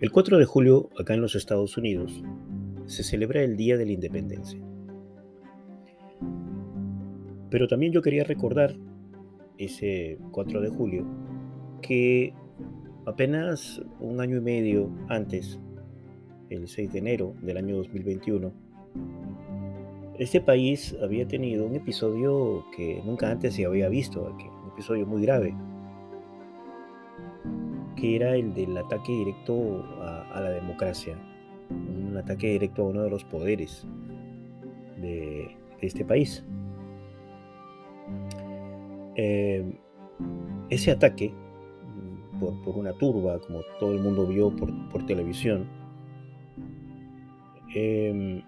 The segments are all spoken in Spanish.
El 4 de julio, acá en los Estados Unidos, se celebra el Día de la Independencia. Pero también yo quería recordar ese 4 de julio que apenas un año y medio antes, el 6 de enero del año 2021, este país había tenido un episodio que nunca antes se había visto un episodio muy grave que era el del ataque directo democracia, un ataque directo a uno de los poderes de, este país. Eh, ese ataque, por, una turba, como todo el mundo vio por, televisión, eh,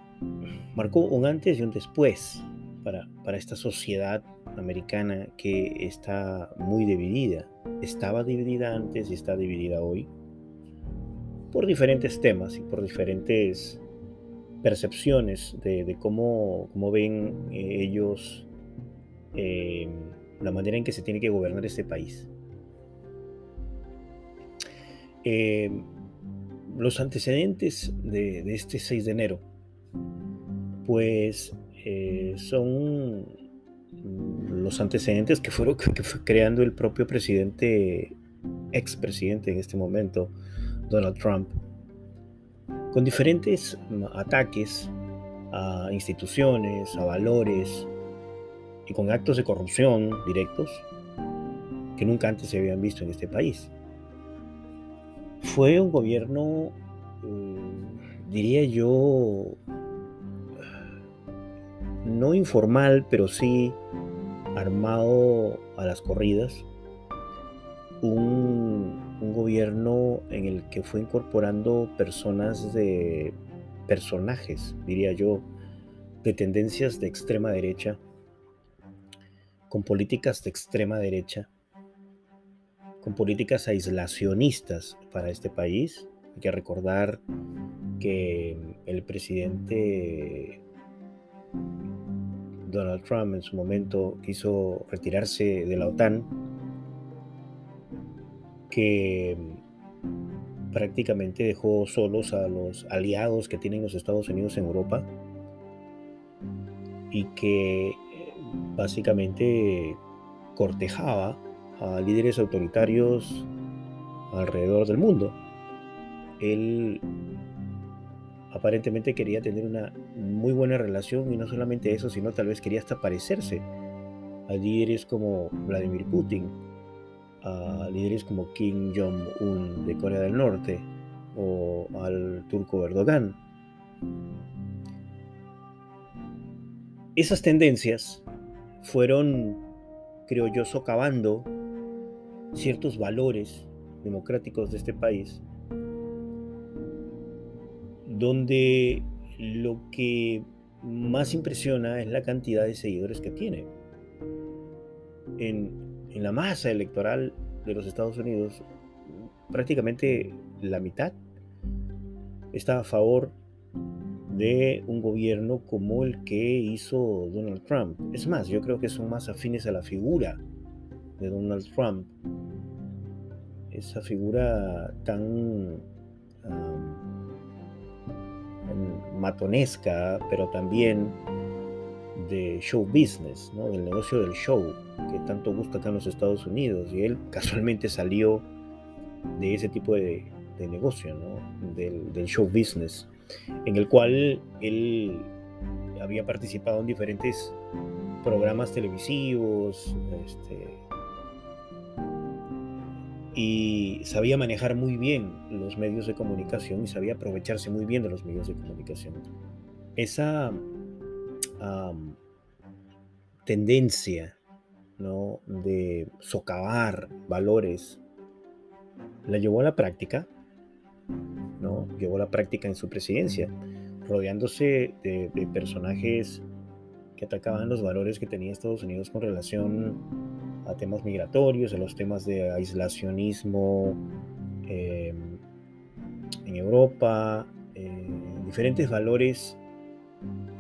marcó un antes y un después para, para esta sociedad americana que está muy dividida. Estaba dividida antes y está dividida hoy por diferentes temas y por diferentes percepciones de, cómo, cómo, ven eh, ellos eh, la manera en que se tiene que gobernar este país. Eh, los antecedentes de, este 6 de enero, pues son los antecedentes que fueron que fue creando el propio presidente, expresidente en este momento, Donald Trump, con diferentes ataques a instituciones, a valores y con actos de corrupción directos que nunca antes se habían visto en este país. Fue un gobierno, mm, diría yo, no informal, pero sí armado a las corridas, un, gobierno en el que fue incorporando personas de personajes, diría yo, de tendencias de extrema derecha, con políticas de extrema derecha, con políticas aislacionistas para este país. Hay que recordar que el presidente Donald Trump en su momento quiso retirarse de la OTAN, que prácticamente dejó solos a los aliados que tienen los Estados Unidos en Europa y que básicamente cortejaba a líderes autoritarios alrededor del mundo. Él aparentemente quería tener una muy buena relación y no solamente eso, sino tal vez quería hasta parecerse a líderes como Vladimir Putin, a líderes como Kim Jong-un de Corea del Norte o al turco Erdogan. Esas tendencias fueron, creo yo, socavando ciertos valores democráticos de este país donde lo que más impresiona es la cantidad de seguidores que tiene. En, la masa electoral de los Estados Unidos, prácticamente la mitad está a favor de un gobierno como el que hizo Donald Trump. Es más, yo creo que son más afines a la figura de Donald Trump. Esa figura tan matonesca, pero también de show business, ¿no? del negocio del show, que tanto gusta acá en los Estados Unidos. Y él casualmente salió de ese tipo de, negocio, ¿no? del, del, show business, en el cual él había participado en diferentes programas televisivos, este, y sabía manejar muy bien los medios de comunicación y sabía aprovecharse muy bien de los medios de comunicación. Esa tendencia ¿no? de socavar valores la llevó a la práctica, ¿no? llevó a la práctica en su presidencia, rodeándose de, personajes que atacaban los valores que tenía Estados Unidos con relación a temas migratorios, a los temas de aislacionismo em, en Europa, eh, diferentes valores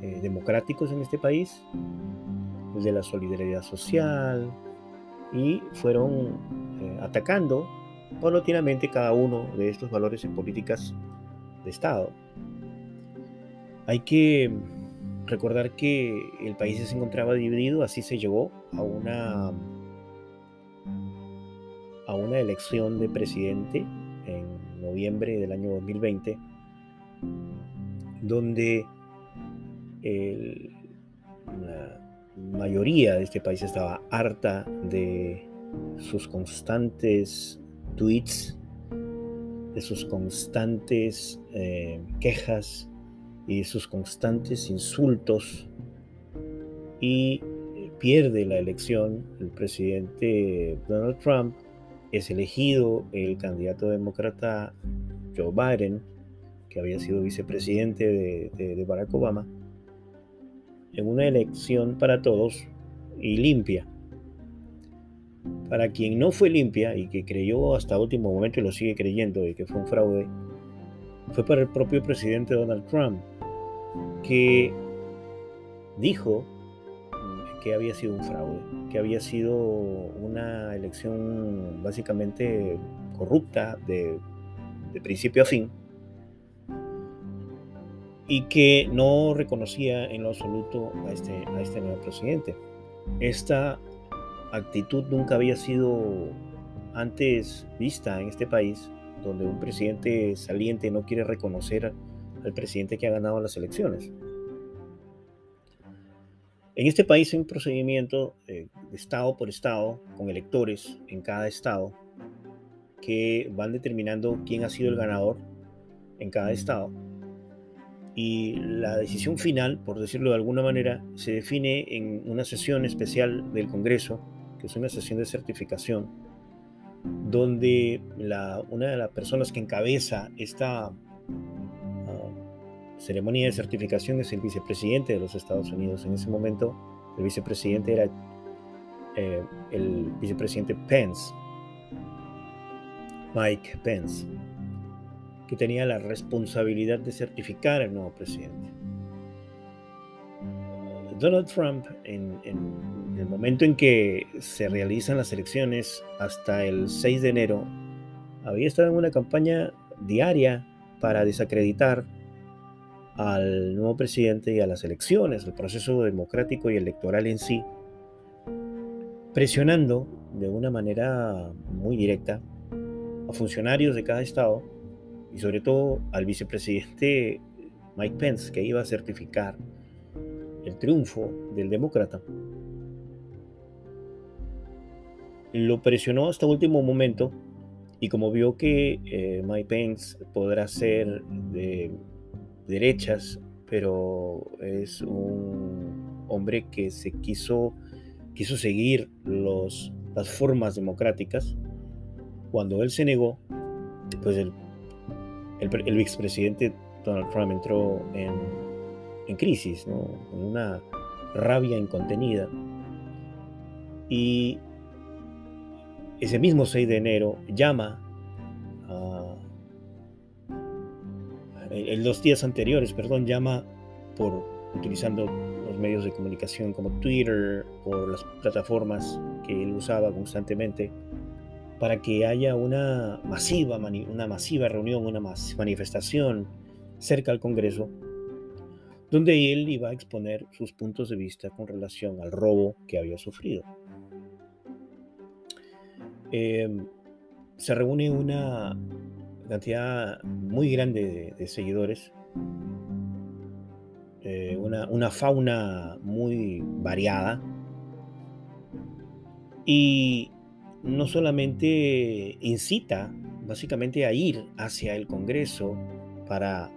eh, democráticos en este país, de la solidaridad social, y fueron eh, atacando paulatinamente cada uno de estos valores en políticas de Estado. Hay que recordar que el país se encontraba dividido, así se llegó a una, a una elección de presidente en noviembre del año 2020, donde la mayoría de este país estaba harta de sus constantes tweets, de sus constantes eh, quejas y sus constantes insultos. Y pierde la elección el presidente Donald Trump, es elegido el candidato demócrata Joe Biden, que había sido vicepresidente de, Barack Obama, en una elección para todos y limpia. Para quien no fue limpia y que creyó hasta último momento y lo sigue creyendo y que fue un fraude, fue para el propio presidente Donald Trump, que dijo que había sido un fraude, que había sido una elección básicamente corrupta de, principio a fin y que no reconocía en lo absoluto a este, a este nuevo presidente. Esta actitud nunca había sido antes vista en este país, donde un presidente saliente no quiere reconocer al presidente que ha ganado las elecciones. En este país hay un procedimiento eh, de estado por estado, con electores en cada estado, que van determinando quién ha sido el ganador en cada estado. Y la decisión final, por decirlo de alguna manera, se define en una sesión especial del Congreso, que es una sesión de certificación, donde una de las personas que encabeza esta ceremonia de certificación es el vicepresidente de los Estados Unidos. En ese momento, el vicepresidente era eh, el vicepresidente Pence, Mike Pence, que tenía la responsabilidad de certificar al nuevo presidente. Donald Trump, en, en el momento en que se realizan las elecciones hasta el 6 de enero, había estado en una campaña diaria para desacreditar al nuevo presidente y a las elecciones, el proceso democrático y electoral en sí, presionando de una manera muy directa a funcionarios de cada estado y sobre todo al vicepresidente Mike Pence, que iba a certificar el triunfo del demócrata. Lo presionó hasta último momento y como vio que eh, Mike Pence podrá ser de derechas, pero es un hombre que se quiso, quiso seguir los, las formas democráticas. Cuando él se negó, pues el, el, el expresidente Donald Trump entró en, crisis, en una rabia incontenida. Y ese mismo 6 de enero llama en los días anteriores, perdón, llama por utilizando los medios de comunicación como Twitter o las plataformas que él usaba constantemente para que haya una masiva, una masiva reunión, una manifestación cerca al Congreso, donde él iba a exponer sus puntos de vista con relación al robo que había sufrido. Em, se reúne una cantidad muy grande de, seguidores, eh, una, fauna muy variada y no solamente incita básicamente a ir hacia el Congreso para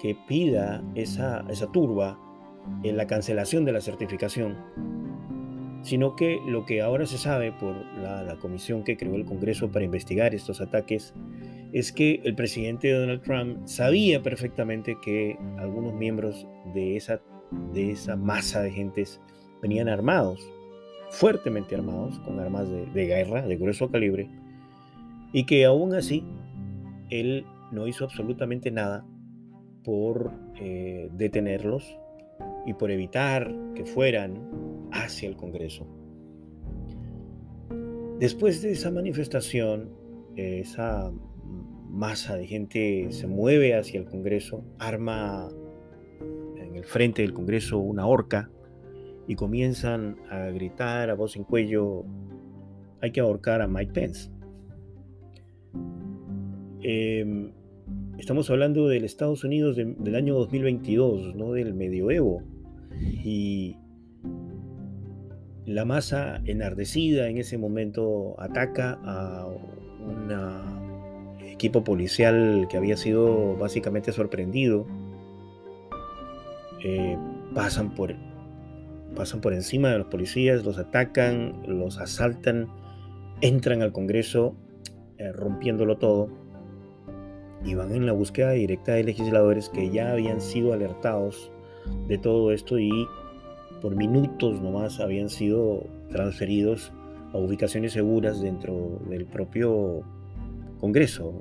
que pida esa, esa turba en la cancelación de la certificación, sino que lo que ahora se sabe por la, comisión que creó el Congreso para investigar estos ataques es que el presidente Donald Trump sabía perfectamente que algunos miembros de esa, de esa masa de gentes venían armados, fuertemente armados, con armas de, guerra de grueso calibre, y que aún así él no hizo absolutamente nada por eh, detenerlos y por evitar que fueran hacia el Congreso. Después de esa manifestación, esa masa de gente se mueve hacia el Congreso, arma en el frente del Congreso una horca y comienzan a gritar a voz en cuello, hay que ahorcar a Mike Pence. Em, estamos hablando del Estados Unidos del año 2022, no del medioevo. Y la masa enardecida en ese momento ataca a un equipo policial que había sido básicamente sorprendido. Eh, pasan, por, pasan por encima de los policías, los atacan, los asaltan, entran al Congreso eh, rompiéndolo todo y van en la búsqueda directa de legisladores que ya habían sido alertados de todo esto y por minutos nomás habían sido transferidos a ubicaciones seguras dentro del propio Congreso,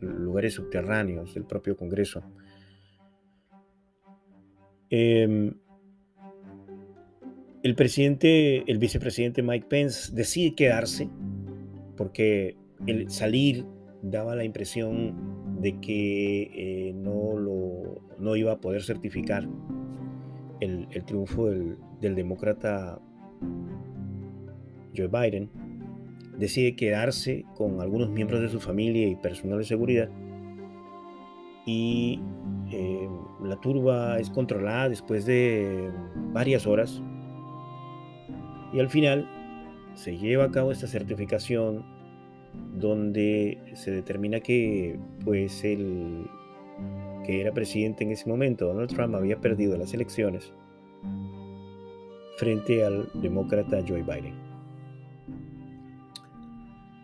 en lugares subterráneos del propio Congreso. Em, el presidente, el vicepresidente Mike Pence decide quedarse porque el salir daba la impresión de que eh, no, lo, no iba a poder certificar el, triunfo del, demócrata Joe Biden, decide quedarse con algunos miembros de su familia y personal de seguridad y eh, la turba es controlada después de varias horas y al final se lleva a cabo esta certificación donde se determina que pues el que era presidente en ese momento, Donald Trump, había perdido las elecciones frente al demócrata Joe Biden.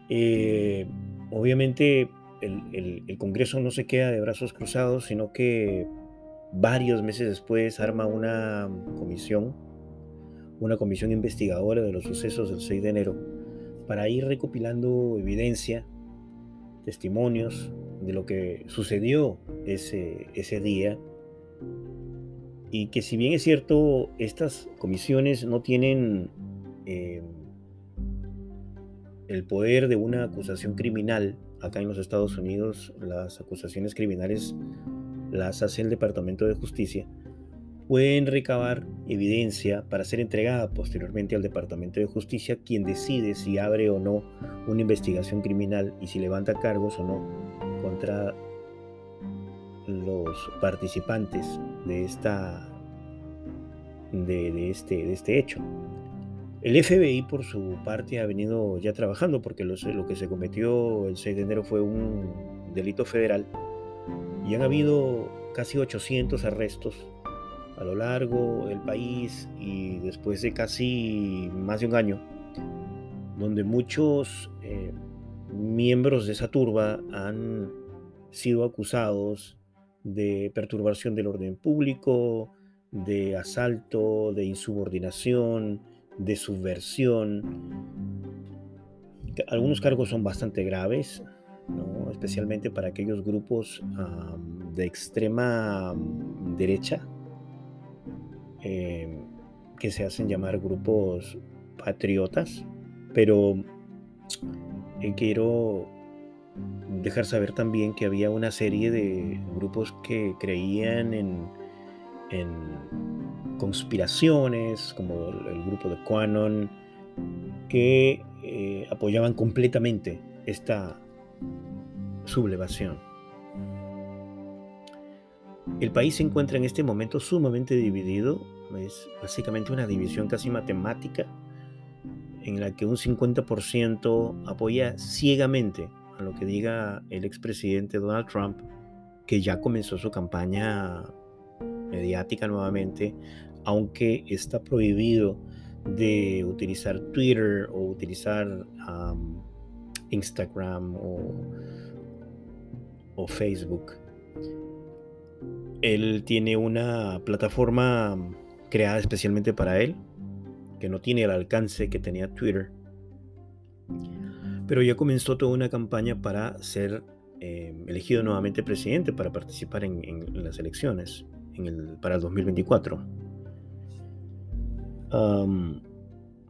Eh, obviamente el, el, Congreso no se queda de brazos cruzados, sino que varios meses después arma una comisión, una comisión investigadora de los sucesos del 6 de enero, para ir recopilando evidencia, testimonios de lo que sucedió ese, ese día. Y que si bien es cierto, estas comisiones no tienen eh, el poder de una acusación criminal, acá en los Estados Unidos las acusaciones criminales las hace el Departamento de Justicia, pueden recabar evidencia para ser entregada posteriormente al Departamento de Justicia, quien decide si abre o no una investigación criminal y si levanta cargos o no contra los participantes de, esta, de, este, de este hecho. El FBI, por su parte, ha venido ya trabajando porque lo, lo que se cometió el 6 de enero fue un delito federal y han habido casi 800 arrestos a lo largo del país y después de casi más de un año, donde muchos eh, miembros de esa turba han sido acusados de perturbación del orden público, de asalto, de insubordinación, de subversión. Algunos cargos son bastante graves, especialmente para aquellos grupos de extrema derecha Em, que se hacen llamar grupos patriotas, pero eh, quiero dejar saber también que había una serie de grupos que creían en, conspiraciones, como el, grupo de Quanon, que eh, apoyaban completamente esta sublevación. El país se encuentra en este momento sumamente dividido, es básicamente una división casi matemática en la que un 50% apoya ciegamente a lo que diga el expresidente Donald Trump, que ya comenzó su campaña mediática nuevamente, aunque está prohibido de utilizar Twitter o utilizar Instagram o Facebook. Él tiene una plataforma creada especialmente para él, que no tiene el alcance que tenía Twitter. Pero ya comenzó toda una campaña para ser eh, elegido nuevamente presidente, para participar en, las elecciones para el 2024.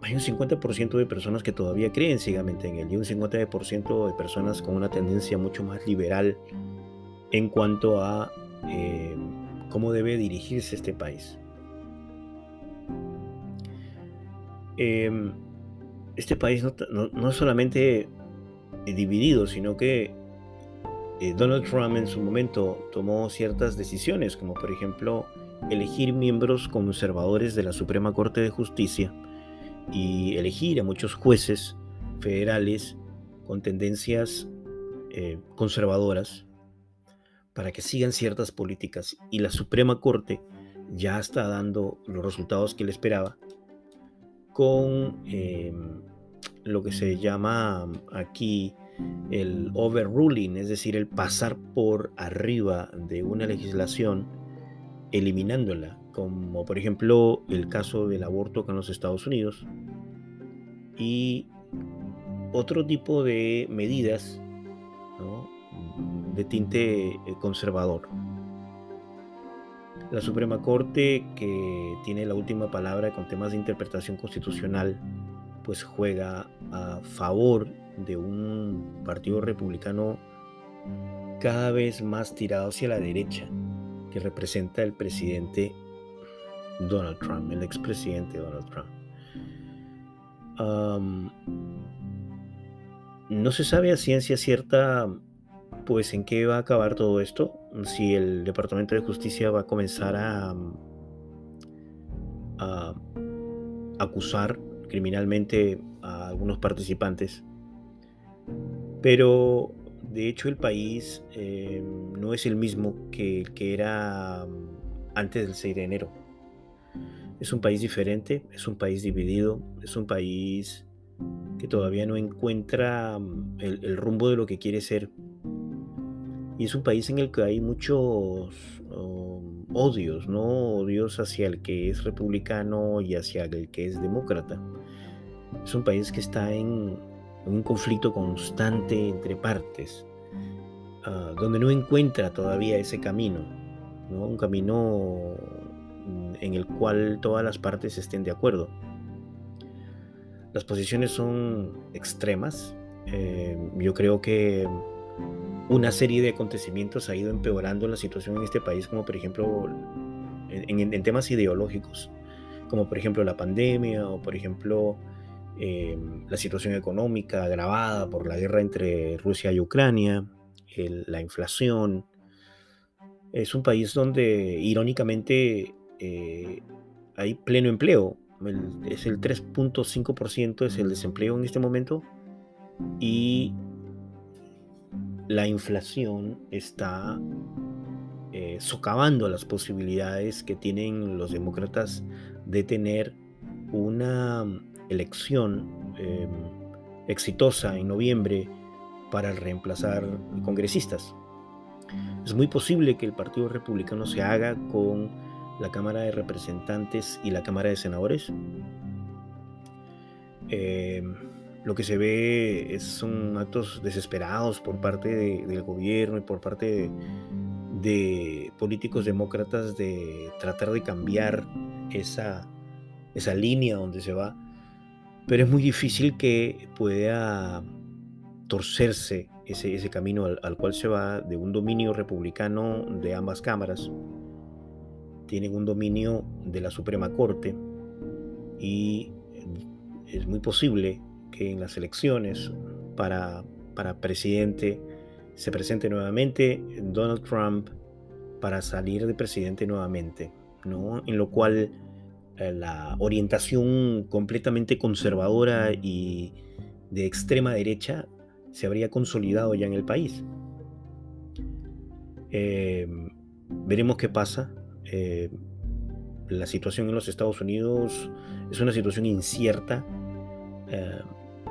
hay un 50% de personas que todavía creen ciegamente en él y un 50% de personas con una tendencia mucho más liberal en cuanto a eh, cómo debe dirigirse este país. Em, este país no, no, es solamente dividido, sino que eh, Donald Trump en su momento tomó ciertas decisiones, como por ejemplo elegir miembros conservadores de la Suprema Corte de Justicia y elegir a muchos jueces federales con tendencias eh, conservadoras para que sigan ciertas políticas. Y la Suprema Corte ya está dando los resultados que él esperaba con em, lo que se llama aquí el overruling, es decir, el pasar por arriba de una legislación eliminándola, como por ejemplo el caso del aborto con los Estados Unidos y otro tipo de medidas de tinte eh, conservador. La Suprema Corte, que tiene la última palabra con temas de interpretación constitucional, pues juega a favor de un partido republicano cada vez más tirado hacia la derecha, que representa el presidente Donald Trump, el expresidente Donald Trump. no se sabe a ciencia cierta pues en qué va a acabar todo esto, si el Departamento de Justicia va a comenzar a, acusar criminalmente a algunos participantes. Pero de hecho el país eh, no es el mismo que era antes del 6 de enero. Es un país diferente, es un país dividido, es un país que todavía no encuentra el rumbo de lo que quiere ser y es un país en el que hay muchos um, odios, ¿no? Odios hacia el que es republicano y hacia el que es demócrata. Es un país que está en, un conflicto constante entre partes, ah, donde no encuentra todavía ese camino, ¿no? Un camino en el cual todas las partes estén de acuerdo. Las posiciones son extremas. Eh, yo creo que una serie de acontecimientos ha ido empeorando la situación en este país, como por ejemplo en, temas ideológicos, como por ejemplo la pandemia o por ejemplo em, la situación económica agravada por la guerra entre Rusia y Ucrania, la inflación. Es un país donde irónicamente eh, hay pleno empleo, es el 3.5% es el desempleo en este momento y la inflación está eh, socavando las posibilidades que tienen los demócratas de tener una elección em, exitosa en noviembre para reemplazar congresistas. Es muy posible que el Partido Republicano se haga con la Cámara de Representantes y la Cámara de Senadores. Em, lo que se ve son actos desesperados por parte del gobierno y por parte de, políticos demócratas de tratar de cambiar esa, esa línea donde se va. Pero es muy difícil que pueda torcerse ese, ese camino al, al, cual se va de un dominio republicano de ambas cámaras. Tienen un dominio de la Suprema Corte y es muy posible que en las elecciones para, para presidente se presente nuevamente Donald Trump para salir de presidente nuevamente, ¿no? En lo cual eh, la orientación completamente conservadora y de extrema derecha se habría consolidado ya en el país. Eh, veremos qué pasa. Eh, la situación en los Estados Unidos es una situación incierta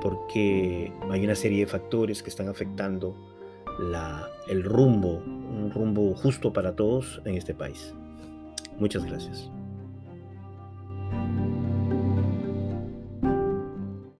porque hay una serie de factores que están afectando el rumbo, un rumbo justo para todos en este país. Muchas gracias.